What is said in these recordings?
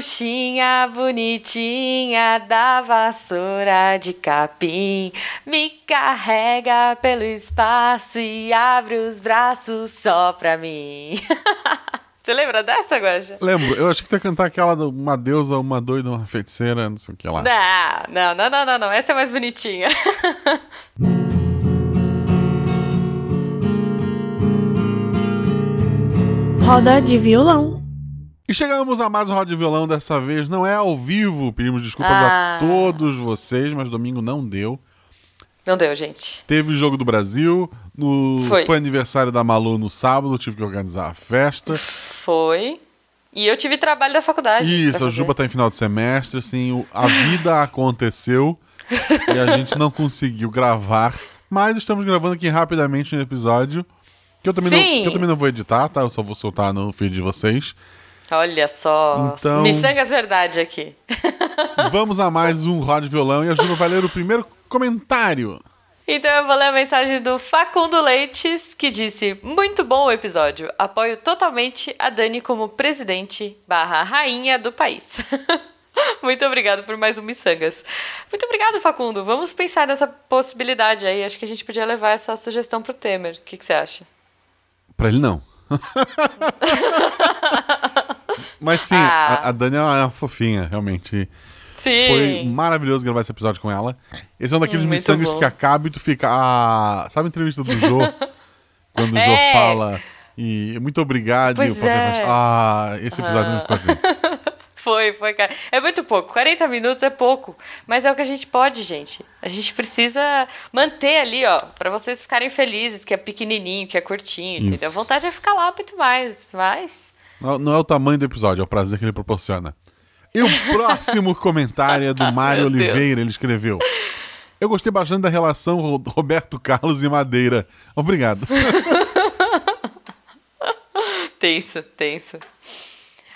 bruxinha bonitinha da vassoura de capim me carrega pelo espaço e abre os braços só pra mim. Você lembra dessa, Guaxa? Lembro, eu acho que tu ia cantar aquela de uma deusa, uma doida, uma feiticeira, não sei o que lá. Não, não, não, não, não, essa é mais bonitinha. Roda de violão. E chegamos a mais um Roda de Violão, dessa vez não é ao vivo, pedimos desculpas Ah. a todos vocês, mas domingo não deu. Não deu, gente. Teve o Jogo do Brasil, no... Foi. aniversário da Malu no sábado, tive que organizar a festa. Foi. E eu tive trabalho da faculdade. Isso, a. Juba tá em final de semestre, assim, a vida aconteceu e a gente não conseguiu gravar, mas estamos gravando aqui rapidamente um episódio que eu também, não, Sim. que eu também não vou editar, tá? Eu só vou soltar no feed de vocês. Olha só. Então- Miçangas verdade aqui. Vamos a mais um Rod Violão e a Juba vai ler o primeiro comentário. Então eu vou ler a mensagem do Facundo Leites, que disse: Muito bom o episódio. Apoio totalmente a Dani como presidente barra rainha do país. Muito obrigado por mais um Missangas. Muito obrigado, Facundo. Vamos pensar nessa possibilidade aí. Acho que a gente podia levar essa sugestão pro Temer. O que, que você acha? Pra ele, não. Mas sim, Ah. a, a Dani é uma fofinha, realmente. Sim. Foi maravilhoso gravar esse episódio com ela. Esse é um daqueles Hum, miçangas que acaba e tu fica. Ah, sabe a entrevista do Jô? Quando o Jô É. fala. E muito obrigado. Pois e o é. faz, Ah, esse episódio não ficou assim. Foi, foi, cara. É muito pouco. 40 minutos é pouco. Mas é o que a gente pode, gente. A gente precisa manter ali, ó, pra vocês ficarem felizes, que é pequenininho, que é curtinho, Isso. entendeu? A vontade é ficar lá muito mais. Mas. Não, não é o tamanho do episódio, é o prazer que ele proporciona. E o próximo comentário é do Mário Meu Deus. Oliveira. Ele escreveu: Eu gostei bastante da relação Ro- Roberto Carlos e Madeira. Obrigado. Tenso, tenso.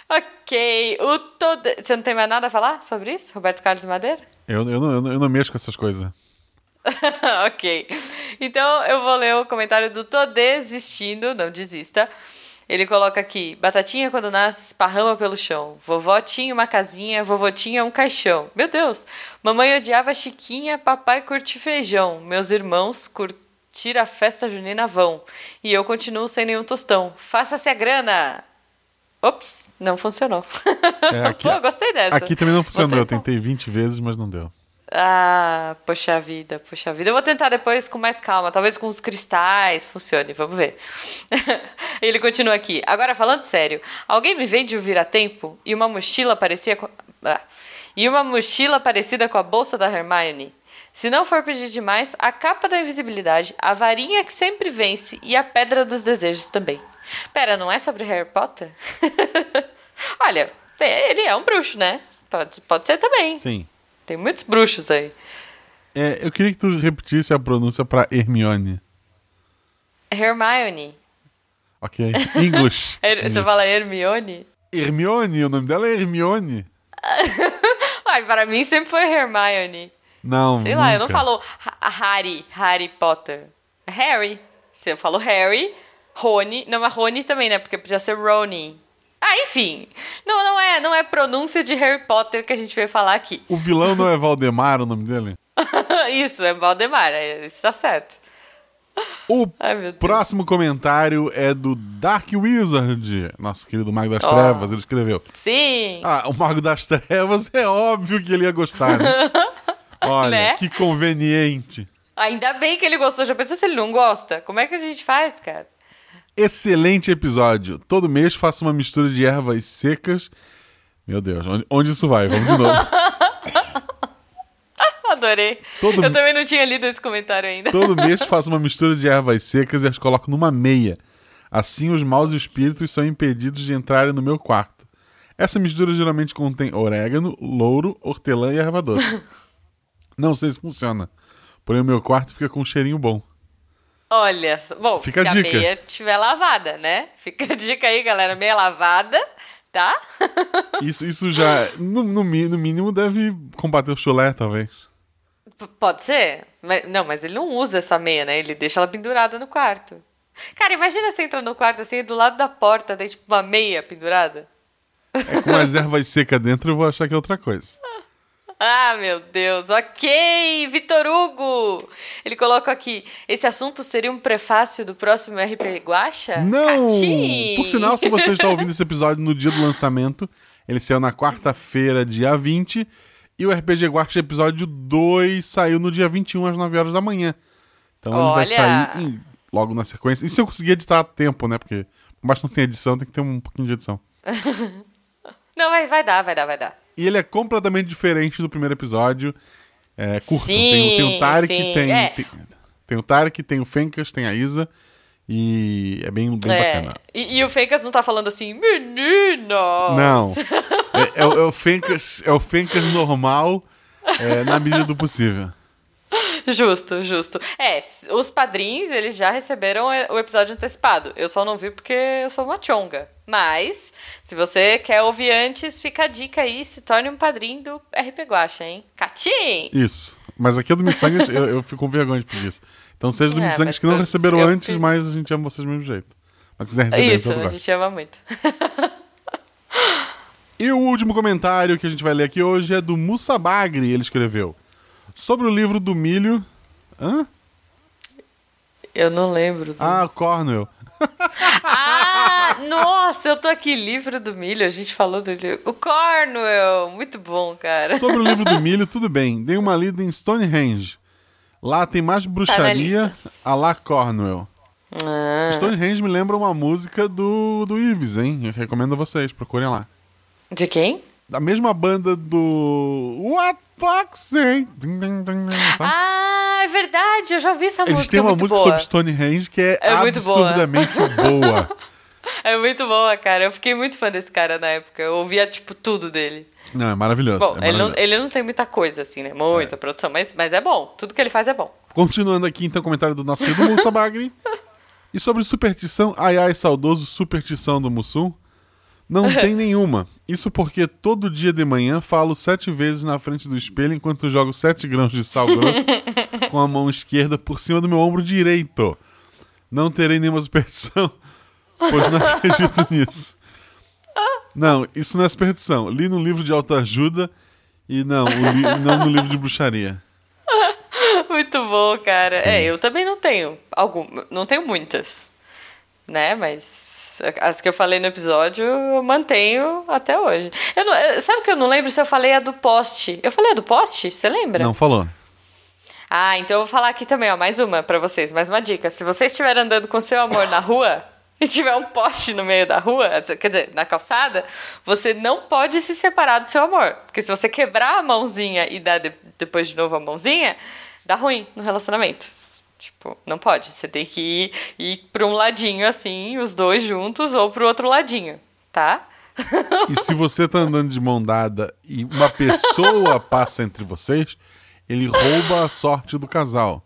Ok. O todo... Você não tem mais nada a falar sobre isso? Roberto Carlos Madeira? Eu, eu, não, eu, não, eu não mexo com essas coisas. ok. Então eu vou ler o comentário do Tô Desistindo, não desista. Ele coloca aqui: Batatinha quando nasce esparrama pelo chão. Vovó tinha uma casinha, vovô tinha um caixão. Meu Deus! Mamãe odiava Chiquinha, papai curte feijão. Meus irmãos curtir a festa junina vão. E eu continuo sem nenhum tostão. Faça-se a grana! Ops, não funcionou. É, aqui- Pô, gostei dessa. Aqui também não funcionou. Eu tentar. tentei 20 vezes, mas não deu. Ah, poxa vida, poxa vida. Eu vou tentar depois com mais calma, talvez com os cristais funcione, vamos ver. Ele continua aqui. Agora falando sério, alguém me vende o vira-tempo e uma mochila parecia com... ah, e uma mochila parecida com a bolsa da Hermione. Se não for pedir demais, a capa da invisibilidade, a varinha que sempre vence e a pedra dos desejos também. Pera, não é sobre Harry Potter? Olha, ele é um bruxo, né? Pode, pode ser também. Sim. Tem muitos bruxos aí. É, eu queria que tu repetisse a pronúncia pra Hermione. Hermione. Ok? English. Her- Você fala Hermione? Hermione, o nome dela é Hermione. Ai, para mim sempre foi Hermione. Não, Sei lá, eu não nunca. falo Ha- Harry, Harry Potter. Harry. Se eu falo Harry, Rony. Não, mas Rony também, né? Porque podia ser Rony. Ah, enfim. Não, não é, não é pronúncia de Harry Potter que a gente veio falar aqui. O vilão não é Valdemar o nome dele? Isso, é Valdemar. é- Isso tá certo. O Ai, próximo comentário é do Dark Wizard, nosso querido Mago das Oh. Trevas. Ele escreveu: Sim. Ah, o Mago das Trevas é óbvio que ele ia gostar, né? Olha, Né? que conveniente. Ainda bem que ele gostou. Já pensou se ele não gosta? Como é que a gente faz, cara? Excelente episódio. Todo mês faço uma mistura de ervas secas. Meu Deus, onde, onde isso vai? Vamos de novo. Adorei. Todo- Eu também não tinha lido esse comentário ainda. Todo mês faço uma mistura de ervas secas e as coloco numa meia. Assim os maus espíritos são impedidos de entrarem no meu quarto. Essa mistura geralmente contém orégano, louro, hortelã e erva doce. Não sei se funciona. Porém, o meu quarto fica com um cheirinho bom. Olha, só- bom, Fica se a a, meia estiver lavada, né? Fica a dica aí, galera. Meia lavada, tá? Isso, isso já, no, no no mínimo, deve combater o chulé, talvez. P- Pode ser? Mas- não, mas ele não usa essa meia, né? Ele deixa ela pendurada no quarto. Cara, imagina você entra no quarto assim, do lado da porta tem tipo uma meia pendurada. É com as ervas secas dentro, eu vou achar que é outra coisa. Ah, meu Deus. Ok, Vitor Hugo. Ele coloca aqui: esse assunto seria um prefácio do próximo RP Guacha? Não! Catim! Por sinal, se você está ouvindo esse episódio no dia do lançamento, ele saiu na quarta-feira, dia 20, e o RPG Guacha episódio 2 saiu no dia 21, às 9 horas da manhã. Então ele vai Olha! sair em- logo na sequência. E se eu conseguir editar a tempo, né? Porque que não tem edição, tem que ter um pouquinho de edição. Não, vai, vai dar, vai dar, vai dar. E ele é completamente diferente do primeiro episódio. É curto. Sim, tem, tem o Tarek, sim, tem, é. tem, tem o Tarek, tem o Fencas, tem a Isa. E é bem, bem É, bacana. E, e o Fencas não tá falando assim, meninas. Não. É, é o- é o Fencas, é o Fencas normal é, na medida do possível. Justo, justo. É, os padrinhos, eles já receberam é, o episódio antecipado. Eu só não vi porque eu sou uma chonga. Mas, se você quer ouvir antes, fica a dica aí, se torne um padrinho do RP Guacha, hein? Catim! Isso. Mas aqui é do Missangas, eu, eu fico com vergonha de pedir isso. Então seja do É, Missangas que não eu- receberam eu antes, fiz- mas a gente ama vocês do mesmo jeito. Mas se quiser receber, Isso, eu a gente ama muito. E o último comentário que a gente vai ler aqui hoje é do Musa Bagri, ele escreveu. Sobre o livro do milho. Hã? Eu não lembro. Do... Ah, Cornwell. Ah, nossa, eu tô aqui, livro do milho, a gente falou do livro. O Cornwell, muito bom, cara. Sobre o livro do milho, tudo bem. Dei uma lida em Stonehenge. Lá tem mais bruxaria lista. a lá Cornwell. Ah, Stonehenge me lembra uma música do, do Ives, hein? Eu recomendo a vocês, procurem lá. de quem? Da mesma banda do What Fox, hein? Ah, é verdade, eu já ouvi essa Eles música. têm é uma muito música boa. sobre Stonehenge que é, É muito boa. absurdamente boa. É muito boa, cara. Eu fiquei muito fã desse cara na época. Eu ouvia, tipo, tudo dele. Não, é maravilhoso. Bom, é ele, não, maravilhoso. ele não tem muita coisa, assim, né? Muita produção, mas, mas é bom. Tudo que ele faz é bom. Continuando aqui, então, o comentário do nosso querido Mussa Bagri. E sobre superstição, ai ai, saudoso superstição do Mussum. Não tem nenhuma. Isso porque todo dia de manhã falo sete vezes na frente do espelho enquanto jogo sete grãos de sal grosso com a mão esquerda por cima do meu ombro direito. Não terei nenhuma superstição, pois não acredito nisso. Não, isso não é superstição. Li no livro de autoajuda e não, não no livro de bruxaria. Muito bom, cara. É, eu também não tenho algum, não tenho muitas, né? Mas as que eu falei no episódio eu mantenho até hoje. Eu não, eu- sabe que eu não lembro se eu falei a do poste? Eu falei a do poste? Você lembra? Não falou. Ah, então eu vou falar aqui também, ó, mais uma pra vocês, mais uma dica. Se você estiver andando com seu amor na rua e tiver um poste no meio da rua, quer dizer, na calçada, você não pode se separar do seu amor. Porque se você quebrar a mãozinha e dar de- depois de novo a mãozinha, dá ruim no relacionamento. Tipo, não pode. Você tem que ir, ir pra um ladinho assim, os dois juntos, ou pro outro ladinho, tá? E se você tá andando de mão dada e uma pessoa passa entre vocês, ele rouba a sorte do casal.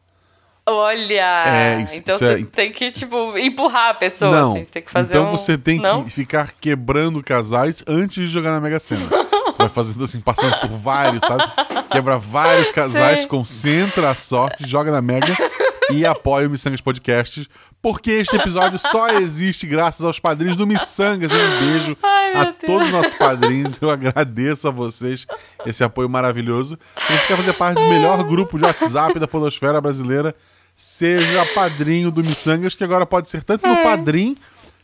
Olha! É, isso- então isso você é- tem que, tipo, empurrar a pessoa, não. assim. Você tem que fazer então um- você tem Não? que ficar quebrando casais antes de jogar na Mega Sena. tu vai fazendo assim, passando por vários, sabe? Quebra vários casais, Sei. concentra a sorte, joga na Mega e apoia o Missangas Podcasts. Porque este episódio só existe graças aos padrinhos do Missangas. Um beijo Ai, a Deus. todos os nossos padrinhos. Eu agradeço a vocês esse apoio maravilhoso. Se você quer fazer parte do melhor grupo de WhatsApp da Podosfera Brasileira, seja padrinho do Missangas, que agora pode ser tanto no Padrim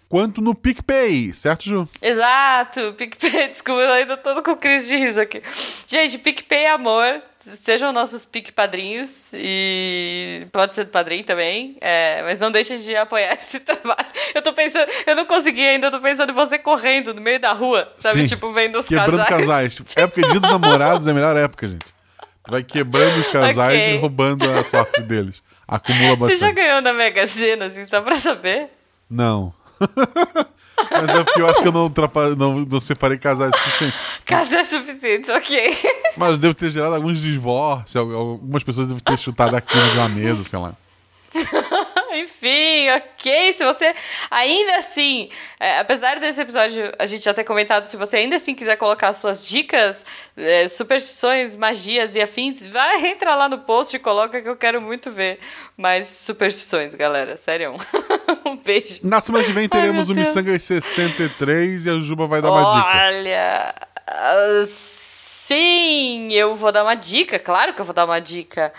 quanto no PicPay, certo, Ju? Exato, PicPay, desculpa, eu ainda tô com crise de riso aqui. Gente, PicPay amor, sejam nossos Pic padrinhos e pode ser padrinho também, é, mas não deixem de apoiar esse trabalho. Eu tô pensando, eu não consegui ainda, eu tô pensando em você correndo no meio da rua, sabe? Sim. Tipo, vendo os Quebrando casais. casais. Tipo, época de dia dos namorados é a melhor época, gente. Tu vai quebrando os casais Ok. e roubando a sorte deles. Acumula Você já bastante. ganhou na Mega Sena, assim, só pra saber? Não. Mas é porque eu acho que eu não, ultrapa- não, não separei casais suficientes. Casais suficientes, ok. Mas devo ter gerado alguns divórcios, al- algumas pessoas devem ter chutado a quina de uma mesa, sei lá. Enfim, ok. Se você ainda assim, é, apesar desse episódio a gente já ter comentado, se você ainda assim quiser colocar suas dicas, é, superstições, magias e afins, vai entrar lá no post e coloca que eu quero muito ver mais superstições, galera. Sério. um beijo. Na semana que vem teremos meu o. Missangas 63 e a Juba vai dar uma dica. Olha, ah, sim, eu vou dar uma dica, claro que eu vou dar uma dica.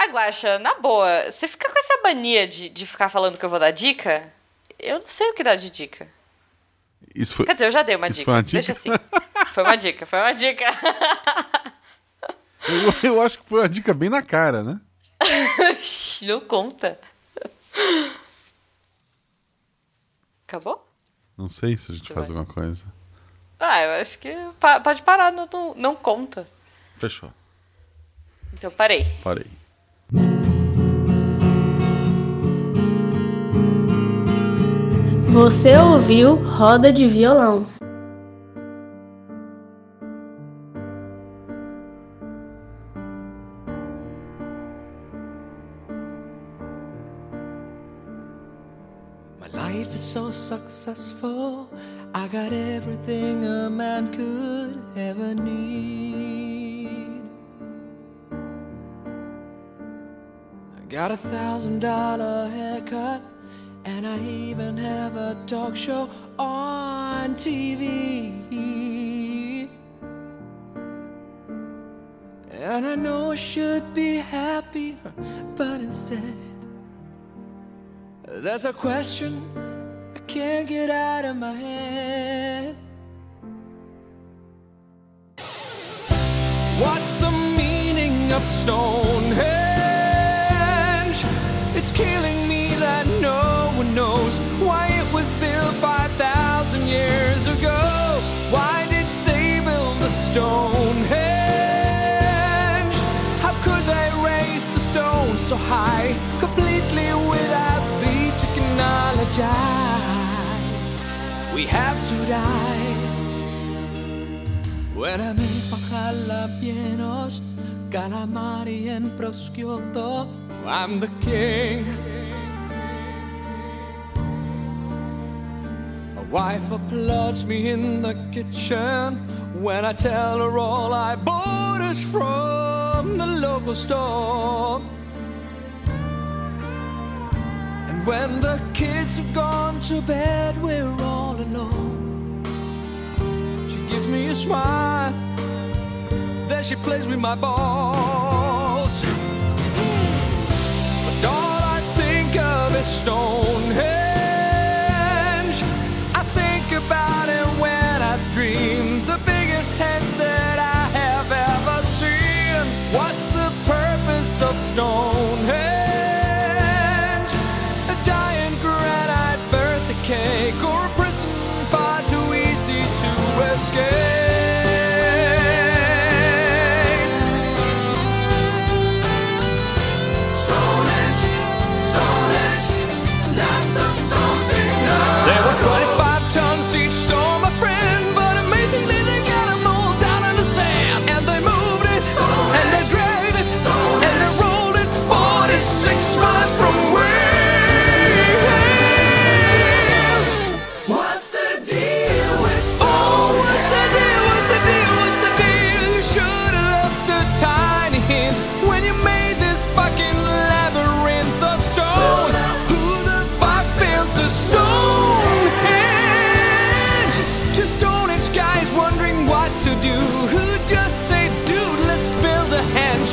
Ah, Guaxa, na boa, você fica com essa mania de, de ficar falando que eu vou dar dica? Eu não sei o que dar de dica. Isso foi. Quer dizer, eu já dei uma dica. foi uma dica? Deixa assim. Foi uma dica, foi uma dica. Eu, eu acho que foi uma dica bem na cara, né? não conta. Acabou? Não sei se a gente faz Vai. alguma coisa. Ah, eu acho que pa- pode parar, não, não, não conta. Fechou. Então parei. Parei. Você ouviu Roda de Violão. Life successful. I got everything a man could ever need. Got a thousand dollar haircut, and I even have a talk show on TV. And I know I should be happy, but instead. There's a question I can't get out of my head. What's the meaning of Stonehenge? Technology? We have to die. Make my jalapenos, calamari and prosciutto, I'm the king. My wife applauds me in the kitchen when I tell her all I bought is from the local store. When the kids have gone to bed, we're all alone. She gives me a smile, then she plays with my balls. But all I think of is Stonehenge. I think about it when I dream. The biggest heads that I have ever seen. What's the purpose of Stonehenge?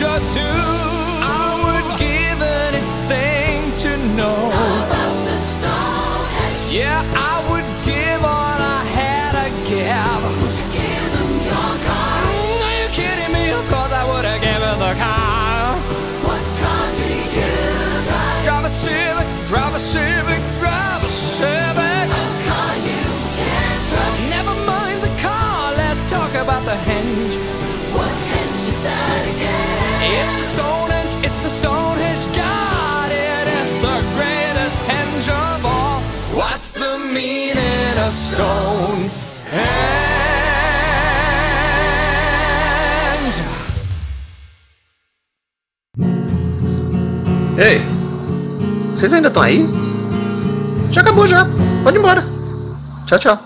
Or two. I would give anything to know. Yeah, I would give all I had to give. Would you give them your car? Are you kidding me? Of course I would have given the car. What car do you drive? Drive a Civic, drive a Civic, drive a Civic. A car you can't trust. Never mind the car, let's talk about the henge. Ei, vocês ainda estão aí? Já acabou já. Pode ir embora. Tchau, tchau.